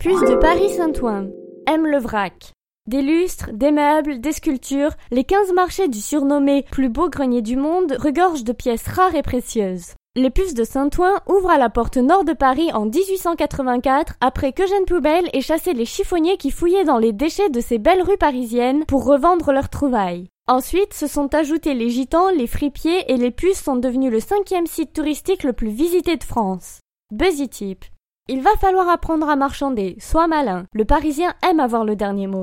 Puce de Paris-Saint-Ouen. Aime le vrac. Des lustres, des meubles, des sculptures, les quinze marchés du surnommé plus beau grenier du monde regorgent de pièces rares et précieuses. Les puces de Saint-Ouen ouvrent à la porte nord de Paris en 1884 après qu'Eugène Poubelle ait chassé les chiffonniers qui fouillaient dans les déchets de ces belles rues parisiennes pour revendre leurs trouvailles. Ensuite, se sont ajoutés les gitans, les fripiers et les puces sont devenus le cinquième site touristique le plus visité de France. Buzzy Tip. Il va falloir apprendre à marchander, sois malin. Le Parisien aime avoir le dernier mot.